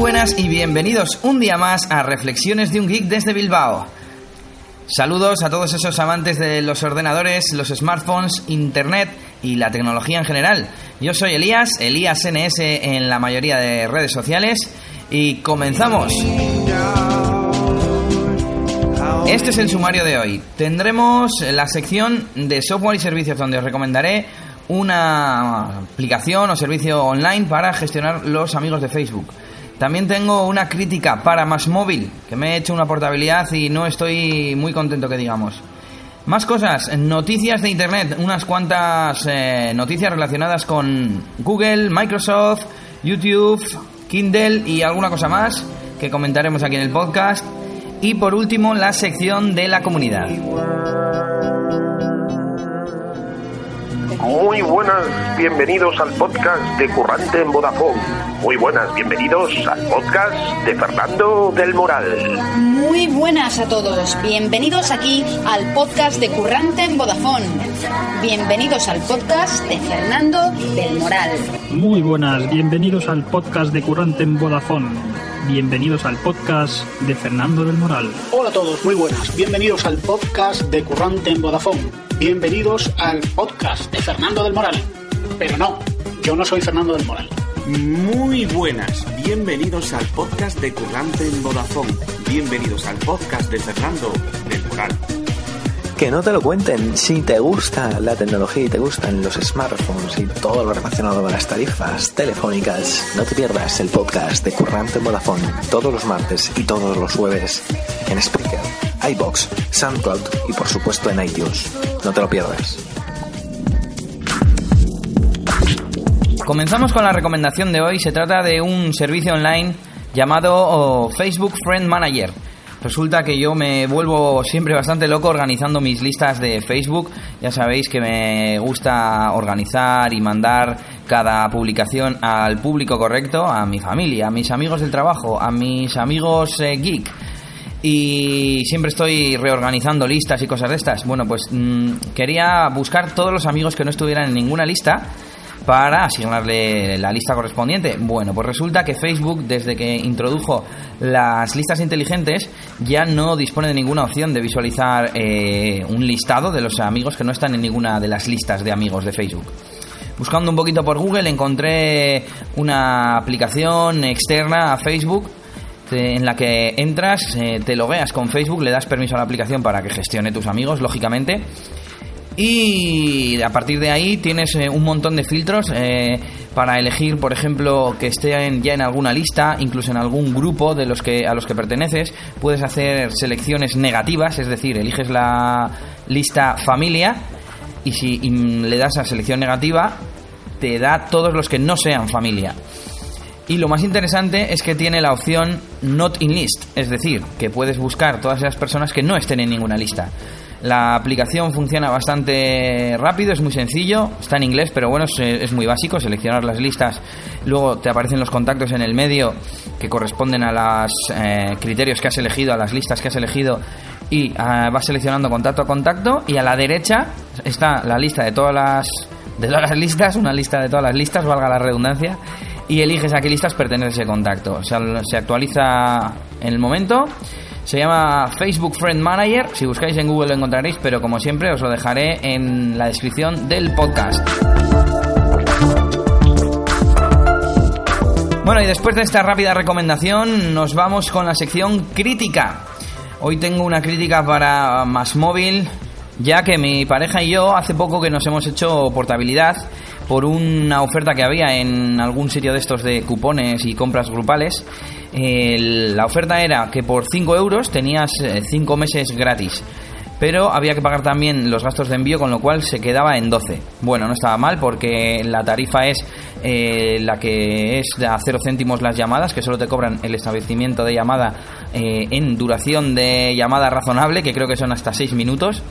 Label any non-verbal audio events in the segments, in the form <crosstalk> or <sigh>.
buenas y bienvenidos un día más a Reflexiones de un Geek desde Bilbao. Saludos a todos esos amantes de los ordenadores, los smartphones, internet y la tecnología en general. Yo soy Elías, Elías NS en la mayoría de redes sociales y comenzamos. Este es el sumario de hoy. Tendremos la sección de software y servicios donde os recomendaré una aplicación o servicio online para gestionar los amigos de Facebook. También tengo una crítica para Más Móvil, que me he hecho una portabilidad y no estoy muy contento que digamos. Más cosas, noticias de Internet, unas cuantas eh, noticias relacionadas con Google, Microsoft, YouTube, Kindle y alguna cosa más que comentaremos aquí en el podcast. Y por último, la sección de la comunidad. Muy buenas, bienvenidos al podcast de Currante en Vodafone. Muy buenas, bienvenidos al podcast de Fernando del Moral. Muy buenas a todos, bienvenidos aquí al podcast de Currante en Vodafone. Bienvenidos al podcast de Fernando del Moral. Muy buenas, bienvenidos al podcast de Currante en Vodafone. Bienvenidos al podcast de Fernando del Moral. Hola a todos, muy buenas. Bienvenidos al podcast de Currante en Vodafone. Bienvenidos al podcast de Fernando del Moral. Pero no, yo no soy Fernando del Moral. Muy buenas, bienvenidos al podcast de Currante en Vodafone. Bienvenidos al podcast de Fernando del Moral. Que no te lo cuenten. Si te gusta la tecnología y te gustan los smartphones y todo lo relacionado con las tarifas telefónicas, no te pierdas el podcast de Currante en Vodafone todos los martes y todos los jueves en Spreaker, iBox, SoundCloud y por supuesto en iTunes. No te lo pierdas. Comenzamos con la recomendación de hoy. Se trata de un servicio online llamado oh, Facebook Friend Manager. Resulta que yo me vuelvo siempre bastante loco organizando mis listas de Facebook. Ya sabéis que me gusta organizar y mandar cada publicación al público correcto, a mi familia, a mis amigos del trabajo, a mis amigos eh, geek. Y siempre estoy reorganizando listas y cosas de estas. Bueno, pues mmm, quería buscar todos los amigos que no estuvieran en ninguna lista para asignarle la lista correspondiente. Bueno, pues resulta que Facebook, desde que introdujo las listas inteligentes, ya no dispone de ninguna opción de visualizar eh, un listado de los amigos que no están en ninguna de las listas de amigos de Facebook. Buscando un poquito por Google encontré una aplicación externa a Facebook en la que entras, eh, te logueas con Facebook, le das permiso a la aplicación para que gestione tus amigos, lógicamente, y a partir de ahí tienes eh, un montón de filtros eh, para elegir, por ejemplo, que estén ya en alguna lista, incluso en algún grupo de los que a los que perteneces. Puedes hacer selecciones negativas, es decir, eliges la lista familia y si le das a selección negativa te da todos los que no sean familia. Y lo más interesante es que tiene la opción Not in List, es decir, que puedes buscar todas esas personas que no estén en ninguna lista. La aplicación funciona bastante rápido, es muy sencillo, está en inglés, pero bueno, es, muy básico, seleccionar las listas, luego te aparecen los contactos en el medio que corresponden a los eh, criterios que has elegido, a las listas que has elegido y uh, vas seleccionando contacto a contacto y a la derecha está la lista de todas las de todas las listas, una lista de todas las listas, valga la redundancia, y eliges a qué listas pertenece ese contacto. Se actualiza en el momento se llama Facebook Friend Manager. Si buscáis en Google lo encontraréis, pero como siempre os lo dejaré en la descripción del podcast. Bueno, y después de esta rápida recomendación, nos vamos con la sección crítica. Hoy tengo una crítica para Más Móvil, ya que mi pareja y yo hace poco que nos hemos hecho portabilidad por una oferta que había en algún sitio de estos de cupones y compras grupales. Eh, la oferta era que por 5 euros tenías 5 meses gratis. Pero había que pagar también los gastos de envío, con lo cual se quedaba en 12. Bueno, no estaba mal porque la tarifa es eh, la que es a 0 céntimos las llamadas, que solo te cobran el establecimiento de llamada eh, en duración de llamada razonable, que creo que son hasta 6 minutos.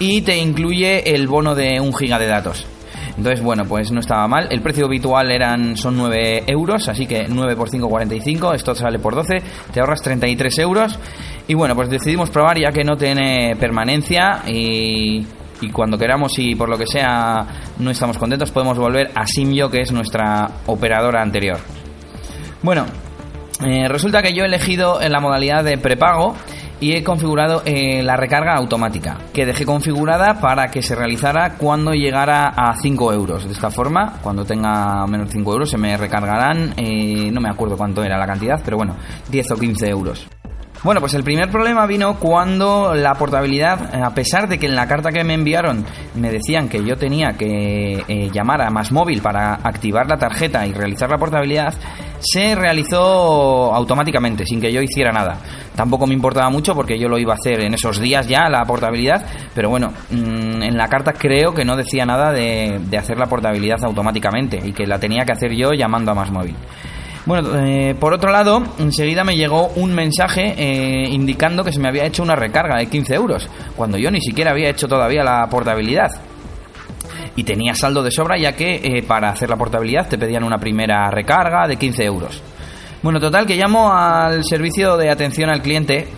Y te incluye el bono de 1 giga de datos. Entonces, bueno, pues no estaba mal. El precio habitual eran son 9 euros, así que 9 por 5, 45. Esto sale por 12. Te ahorras 33 euros. Y bueno, pues decidimos probar ya que no tiene permanencia y, cuando queramos y por lo que sea no estamos contentos, podemos volver a Simio, que es nuestra operadora anterior. Bueno, Eh, resulta que yo he elegido en la modalidad de prepago y he configurado eh, la recarga automática, que dejé configurada para que se realizara cuando llegara a 5 euros. De esta forma, cuando tenga menos de 5 euros, se me recargarán, eh, no me acuerdo cuánto era la cantidad, pero bueno, 10 o 15 euros. Bueno, pues el primer problema vino cuando la portabilidad, a pesar de que en la carta que me enviaron me decían que yo tenía que eh, llamar a Más Móvil para activar la tarjeta y realizar la portabilidad, se realizó automáticamente, sin que yo hiciera nada. Tampoco me importaba mucho porque yo lo iba a hacer en esos días ya, la portabilidad, pero bueno, mm, en la carta creo que no decía nada de hacer la portabilidad automáticamente y que la tenía que hacer yo llamando a Más Móvil. Bueno, eh, por otro lado, enseguida me llegó un mensaje eh, indicando que se me había hecho una recarga de 15 euros, cuando yo ni siquiera había hecho todavía la portabilidad. Y tenía saldo de sobra ya que eh, para hacer la portabilidad te pedían una primera recarga de 15 euros. Bueno, total, que llamo al servicio de atención al cliente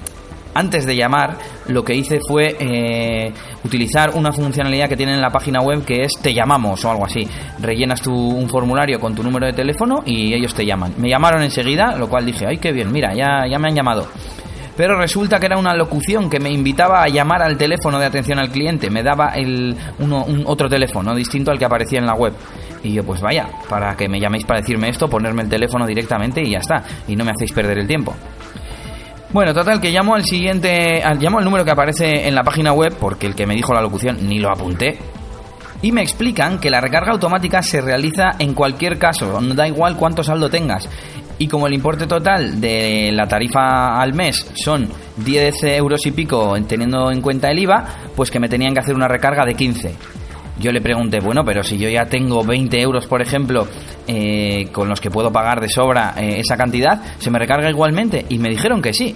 antes de llamar, lo que hice fue eh, utilizar una funcionalidad que tiene en la página web que es te llamamos o algo así. Rellenas tu, un formulario con tu número de teléfono y ellos te llaman. Me llamaron enseguida, lo cual dije, ay, qué bien, mira, ya, ya me han llamado. Pero resulta que era una locución que me invitaba a llamar al teléfono de atención al cliente. Me daba el, uno, un otro teléfono distinto al que aparecía en la web. Y yo, pues vaya, para que me llaméis para decirme esto, ponerme el teléfono directamente y ya está. Y no me hacéis perder el tiempo. Bueno, total, que llamo al siguiente. Llamo al número que aparece en la página web, porque el que me dijo la locución ni lo apunté. Y me explican que la recarga automática se realiza en cualquier caso, no da igual cuánto saldo tengas. Y como el importe total de la tarifa al mes son 10 euros y pico teniendo en cuenta el IVA, pues que me tenían que hacer una recarga de 15 yo le pregunté, bueno, pero si yo ya tengo 20 euros, por ejemplo, eh, con los que puedo pagar de sobra eh, esa cantidad, ¿se me recarga igualmente? Y me dijeron que sí.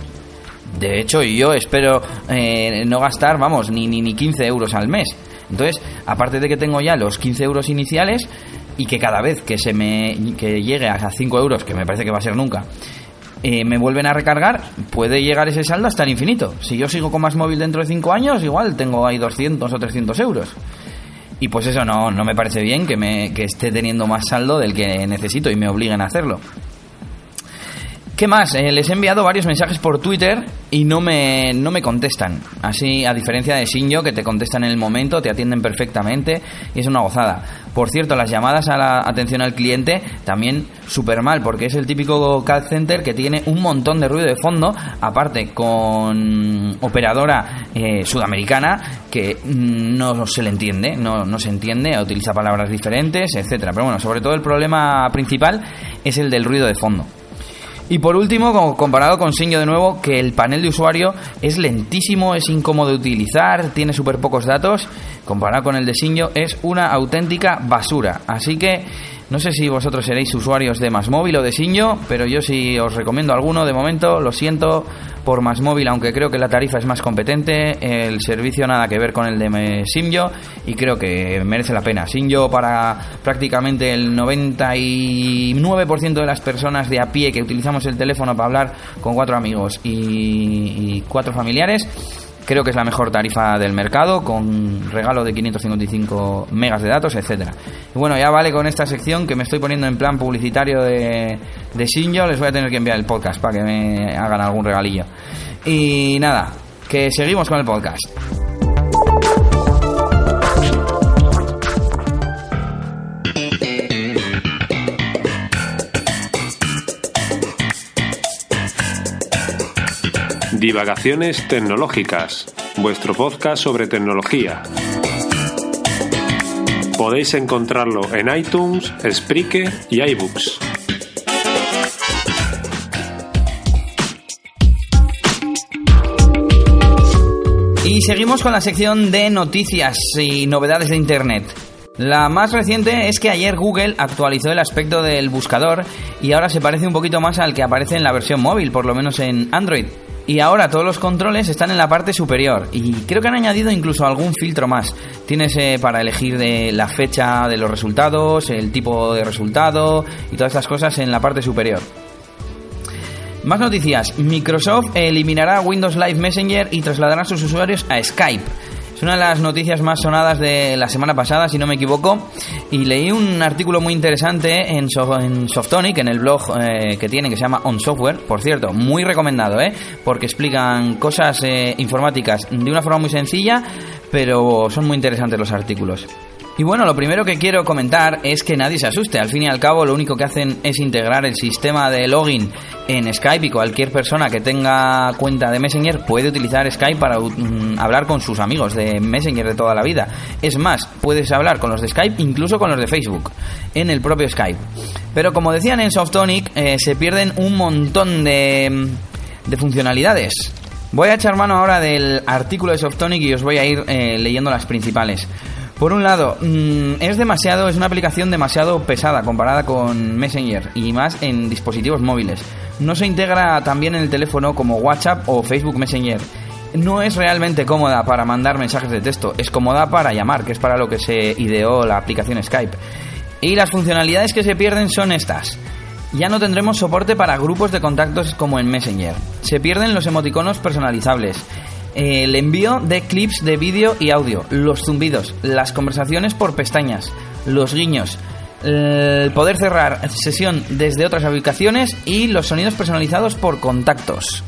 De hecho, yo espero eh, no gastar, vamos, ni, ni, ni 15 euros al mes. Entonces, aparte de que tengo ya los 15 euros iniciales y que cada vez que se me que llegue a 5 euros, que me parece que va a ser nunca, eh, me vuelven a recargar, puede llegar ese saldo hasta el infinito. Si yo sigo con más móvil dentro de 5 años, igual tengo ahí 200 o 300 euros. Y pues eso no, no me parece bien que, me, que esté teniendo más saldo del que necesito y me obliguen a hacerlo. ¿Qué más? Eh, les he enviado varios mensajes por Twitter y no me, no me contestan. Así, a diferencia de Sinjo, que te contestan en el momento, te atienden perfectamente y es una gozada. Por cierto, las llamadas a la atención al cliente también súper mal, porque es el típico call center que tiene un montón de ruido de fondo, aparte con operadora eh, sudamericana que no se le entiende, no, no se entiende, utiliza palabras diferentes, etcétera. Pero bueno, sobre todo el problema principal es el del ruido de fondo. Y por último, comparado con Sinjo de nuevo, que el panel de usuario es lentísimo, es incómodo de utilizar, tiene súper pocos datos, comparado con el de Sinjo es una auténtica basura. Así que no sé si vosotros seréis usuarios de Más Móvil o de Sinjo, pero yo sí os recomiendo alguno. De momento, lo siento por Más Móvil, aunque creo que la tarifa es más competente, el servicio nada que ver con el de Sinjo y creo que merece la pena. Sinjo para prácticamente el 99% de las personas de a pie que utilizamos el teléfono para hablar con cuatro amigos y, y cuatro familiares Creo que es la mejor tarifa del mercado, con regalo de 555 megas de datos, etcétera. Y bueno, ya vale con esta sección que me estoy poniendo en plan publicitario de, de Shinjo. Les voy a tener que enviar el podcast para que me hagan algún regalillo. Y nada, que seguimos con el podcast. Divagaciones Tecnológicas, vuestro podcast sobre tecnología. Podéis encontrarlo en iTunes, Spreaker y iBooks. Y seguimos con la sección de noticias y novedades de Internet. La más reciente es que ayer Google actualizó el aspecto del buscador y ahora se parece un poquito más al que aparece en la versión móvil, por lo menos en Android. Y ahora todos los controles están en la parte superior y creo que han añadido incluso algún filtro más. Tienes eh, para elegir de la fecha de los resultados, el tipo de resultado y todas estas cosas en la parte superior. Más noticias. Microsoft eliminará Windows Live Messenger y trasladará a sus usuarios a Skype. Una de las noticias más sonadas de la semana pasada, si no me equivoco, y leí un artículo muy interesante en, en Softonic, en el blog eh, que tienen, que se llama On Software, por cierto, muy recomendado, ¿eh? porque explican cosas eh, informáticas de una forma muy sencilla, pero son muy interesantes los artículos. Y bueno, lo primero que quiero comentar es que nadie se asuste. Al fin y al cabo, lo único que hacen es integrar el sistema de login en Skype y cualquier persona que tenga cuenta de Messenger puede utilizar Skype para mm, hablar con sus amigos de Messenger de toda la vida. Es más, puedes hablar con los de Skype, incluso con los de Facebook, en el propio Skype. Pero como decían en Softonic, eh, se pierden un montón de, de funcionalidades. Voy a echar mano ahora del artículo de Softonic y os voy a ir eh, leyendo las principales. Por un lado, mm, es demasiado, es una aplicación demasiado pesada comparada con Messenger y más en dispositivos móviles. No se integra también en el teléfono como WhatsApp o Facebook Messenger. No es realmente cómoda para mandar mensajes de texto, es cómoda para llamar, que es para lo que se ideó la aplicación Skype. Y las funcionalidades que se pierden son estas. Ya no tendremos soporte para grupos de contactos como en Messenger. Se pierden los emoticonos personalizables el envío de clips de vídeo y audio, los zumbidos, las conversaciones por pestañas, los guiños, el poder cerrar sesión desde otras ubicaciones y los sonidos personalizados por contactos.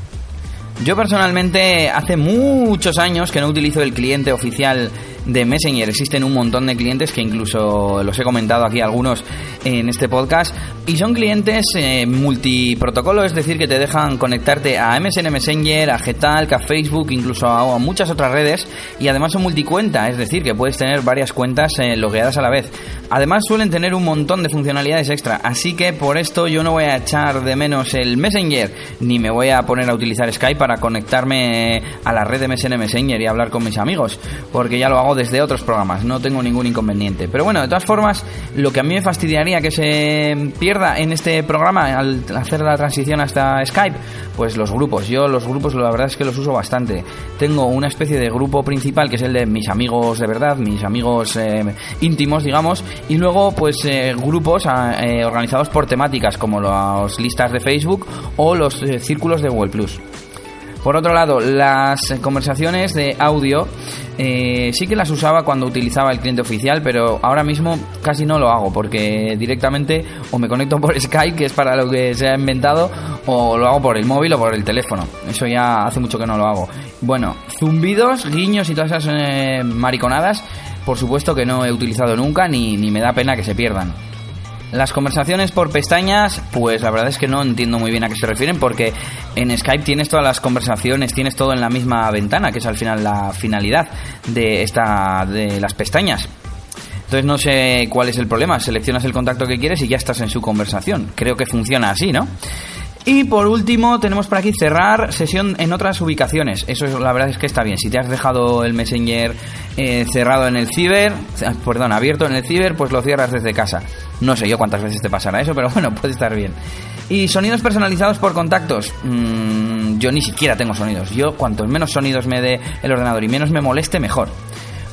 Yo personalmente hace muchos años que no utilizo el cliente oficial de Messenger. Existen un montón de clientes que incluso los he comentado aquí algunos en este podcast. Y son clientes eh, multiprotocolo, es decir, que te dejan conectarte a MSN Messenger, a Getalk, a Facebook, incluso a, muchas otras redes. Y además son multicuenta, es decir, que puedes tener varias cuentas eh, logueadas a la vez. Además suelen tener un montón de funcionalidades extra. Así que por esto yo no voy a echar de menos el Messenger, ni me voy a poner a utilizar Skype para conectarme a la red de MSN Messenger y hablar con mis amigos. Porque ya lo hago desde otros programas, no tengo ningún inconveniente. Pero bueno, de todas formas, lo que a mí me fastidiaría que se pierda en este programa al hacer la transición hasta Skype, pues los grupos. Yo los grupos la verdad es que los uso bastante. Tengo una especie de grupo principal que es el de mis amigos de verdad, mis amigos eh, íntimos, digamos, y luego pues eh, grupos ah, eh, organizados por temáticas como las listas de Facebook o los círculos de Google Plus. Por otro lado, las conversaciones de audio eh, sí que las usaba cuando utilizaba el cliente oficial, pero ahora mismo casi no lo hago porque directamente o me conecto por <laughs> Skype, que es para lo que se ha inventado, o lo hago por el móvil o por el teléfono. Eso ya hace mucho que no lo hago. Bueno, zumbidos, guiños y todas esas eh, mariconadas, por supuesto que no he utilizado nunca ni, ni me da pena que se pierdan. Las conversaciones por pestañas, pues la verdad es que no entiendo muy bien a qué se refieren porque en Skype tienes todas las conversaciones, tienes todo en la misma ventana, que es al final la finalidad de esta de las pestañas. Entonces no sé cuál es el problema, seleccionas el contacto que quieres y ya estás en su conversación. Creo que funciona así, ¿no? Y por último, tenemos por aquí cerrar sesión en otras ubicaciones. Eso la verdad es que está bien. Si te has dejado el Messenger eh, cerrado en el ciber, perdón, abierto en el ciber, pues lo cierras desde casa. No sé yo cuántas veces te pasará eso, pero <laughs> bueno, puede estar bien. Y sonidos personalizados por contactos. Mm, yo ni siquiera tengo sonidos. Yo, cuantos menos sonidos me dé el ordenador y menos me moleste, mejor.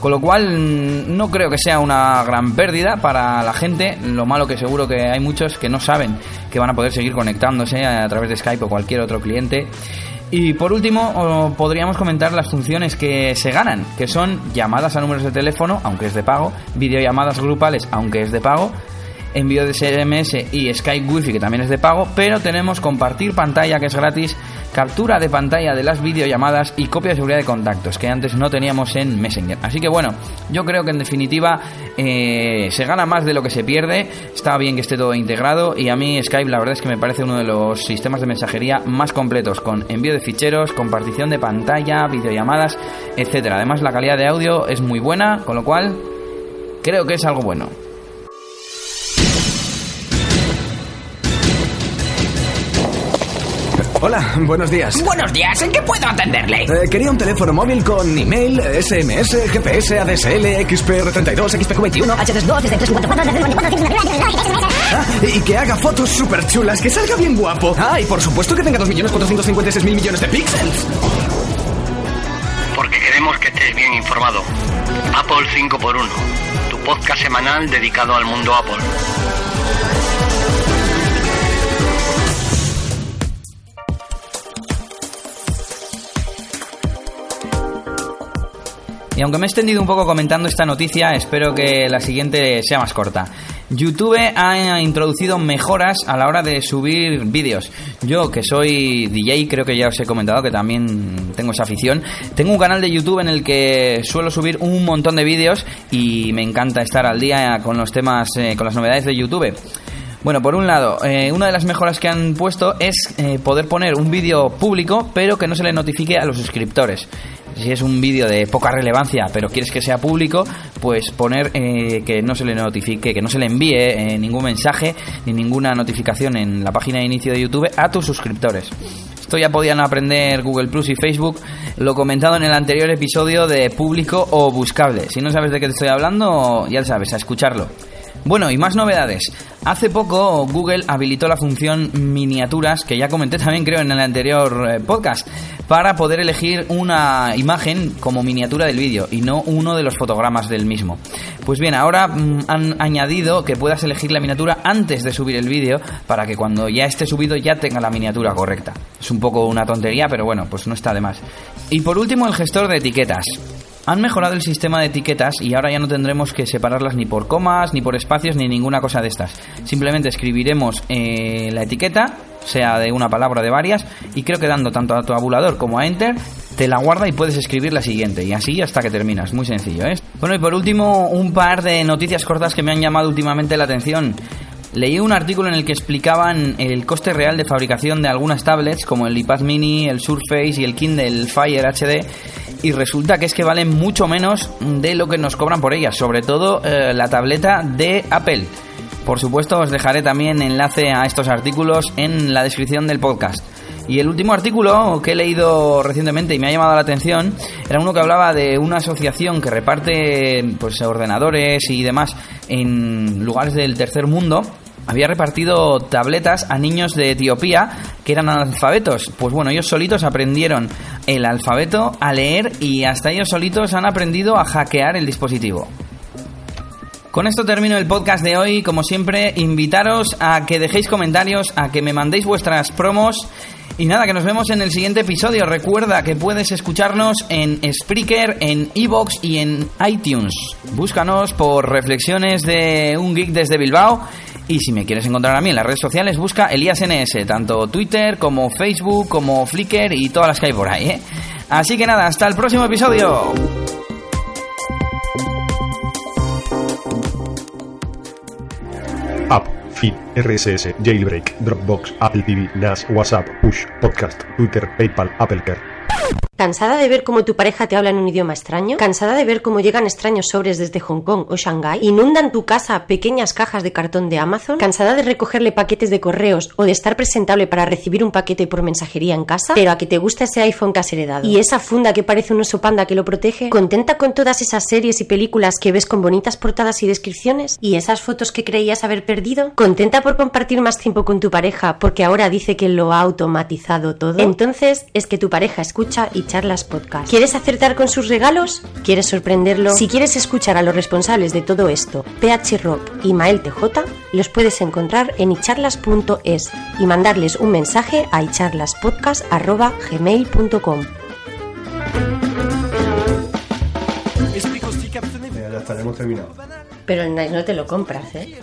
Con lo cual mm, no creo que sea una gran pérdida para la gente. Lo malo que seguro que hay muchos que no saben que van a poder seguir conectándose a través de Skype o cualquier otro cliente. Y por último, podríamos comentar las funciones que se ganan, que son llamadas a números de teléfono, aunque es de pago, videollamadas grupales, aunque es de pago, envío de SMS y Skype Wi-Fi que también es de pago, pero tenemos compartir pantalla que es gratis, captura de pantalla de las videollamadas y copia de seguridad de contactos que antes no teníamos en Messenger. Así que bueno, yo creo que en definitiva eh, se gana más de lo que se pierde, está bien que esté todo integrado y a mí Skype la verdad es que me parece uno de los sistemas de mensajería más completos con envío de ficheros, compartición de pantalla, videollamadas, etcétera. Además la calidad de audio es muy buena, con lo cual creo que es algo bueno. Hola, <laughs> buenos días. Buenos días, ¿en qué puedo atenderle? Eh, quería un teléfono móvil con email, SMS, GPS, ADSL, XPR32, XPQ21, ah, y que haga fotos súper chulas, que salga bien guapo. Ah, y por supuesto que tenga 2.456.000 millones de píxeles. Porque queremos que estés bien informado. Apple 5x1, tu podcast semanal dedicado al mundo Apple. Y aunque me he extendido un poco comentando esta noticia, espero que la siguiente sea más corta. YouTube ha introducido mejoras a la hora de subir vídeos. Yo, que soy DJ, creo que ya os he comentado que también tengo esa afición, tengo un canal de YouTube en el que suelo subir un montón de vídeos y me encanta estar al día con los temas, eh, con las novedades de YouTube. Bueno, por un lado, eh, una de las mejoras que han puesto es eh, poder poner un vídeo público, pero que no se le notifique a los suscriptores si es un vídeo de poca relevancia, pero quieres que sea público, pues poner eh, que no se le notifique, que no se le envíe eh, ningún mensaje ni ninguna notificación en la página de inicio de YouTube a tus suscriptores. Esto ya podían aprender Google Plus y Facebook, lo comentado en el anterior episodio de público o buscable. Si no sabes de qué te estoy hablando, ya sabes, a escucharlo. Bueno, y más novedades. Hace poco Google habilitó la función miniaturas, que ya comenté también creo en el anterior eh, podcast, para poder elegir una imagen como miniatura del vídeo y no uno de los fotogramas del mismo. Pues bien, ahora mm, han añadido que puedas elegir la miniatura antes de subir el vídeo para que cuando ya esté subido ya tenga la miniatura correcta. Es un poco una tontería, pero bueno, pues no está de más. Y por último, el gestor de etiquetas. Han mejorado el sistema de etiquetas y ahora ya no tendremos que separarlas ni por comas, ni por espacios, ni ninguna cosa de estas. Simplemente escribiremos eh, la etiqueta, sea de una palabra o de varias, y creo que dando tanto a tu tabulador como a Enter, te la guarda y puedes escribir la siguiente, y así hasta que terminas. Muy sencillo, ¿eh? Bueno, y por último, un par de noticias cortas que me han llamado últimamente la atención. Leí un artículo en el que explicaban el coste real de fabricación de algunas tablets como el iPad mini, el Surface y el Kindle Fire HD y resulta que es que valen mucho menos de lo que nos cobran por ellas, sobre todo eh, la tableta de Apple. Por supuesto, os dejaré también enlace a estos artículos en la descripción del podcast. Y el último artículo que he leído recientemente y me ha llamado la atención era uno que hablaba de una asociación que reparte pues ordenadores y demás en lugares del tercer mundo había repartido tabletas a niños de Etiopía que eran analfabetos. Pues bueno, ellos solitos aprendieron el alfabeto, a leer y hasta ellos solitos han aprendido a hackear el dispositivo. Con esto termino el podcast de hoy. Como siempre, invitaros a que dejéis comentarios, a que me mandéis vuestras promos. Y nada, que nos vemos en el siguiente episodio. Recuerda que puedes escucharnos en Spreaker, en Evox y en iTunes. Búscanos por Reflexiones de un Geek desde Bilbao y si me quieres encontrar a mí en las redes sociales, busca Elías NS, tanto Twitter como Facebook, como Flickr y todas las que hay por ahí. ¿eh? Así que nada, hasta el próximo episodio. RSS, Jailbreak, Dropbox, Apple TV, NAS, WhatsApp, Push, Podcast, Twitter, PayPal, Apple Care. ¿Cansada de ver cómo tu pareja te habla en un idioma extraño? ¿Cansada de ver cómo llegan extraños sobres desde Hong Kong o Shanghái? ¿Inundan tu casa pequeñas cajas de cartón de Amazon? ¿Cansada de recogerle paquetes de correos o de estar presentable para recibir un paquete por mensajería en casa? Pero a que te gusta ese iPhone que has heredado. ¿Y esa funda que parece un oso panda que lo protege? ¿Contenta con todas esas series y películas que ves con bonitas portadas y descripciones? ¿Y esas fotos que creías haber perdido? ¿Contenta por compartir más tiempo con tu pareja porque ahora dice que lo ha automatizado todo? Entonces es que tu pareja escucha y charlas podcast. ¿Quieres acertar con sus regalos? ¿Quieres sorprenderlo? Si quieres escuchar a los responsables de todo esto, PH Rock y Mael TJ, los puedes encontrar en icharlas.es y mandarles un mensaje a icharlaspodcast.gmail.com. Ya está, hemos terminado. Pero no te lo compras, ¿eh?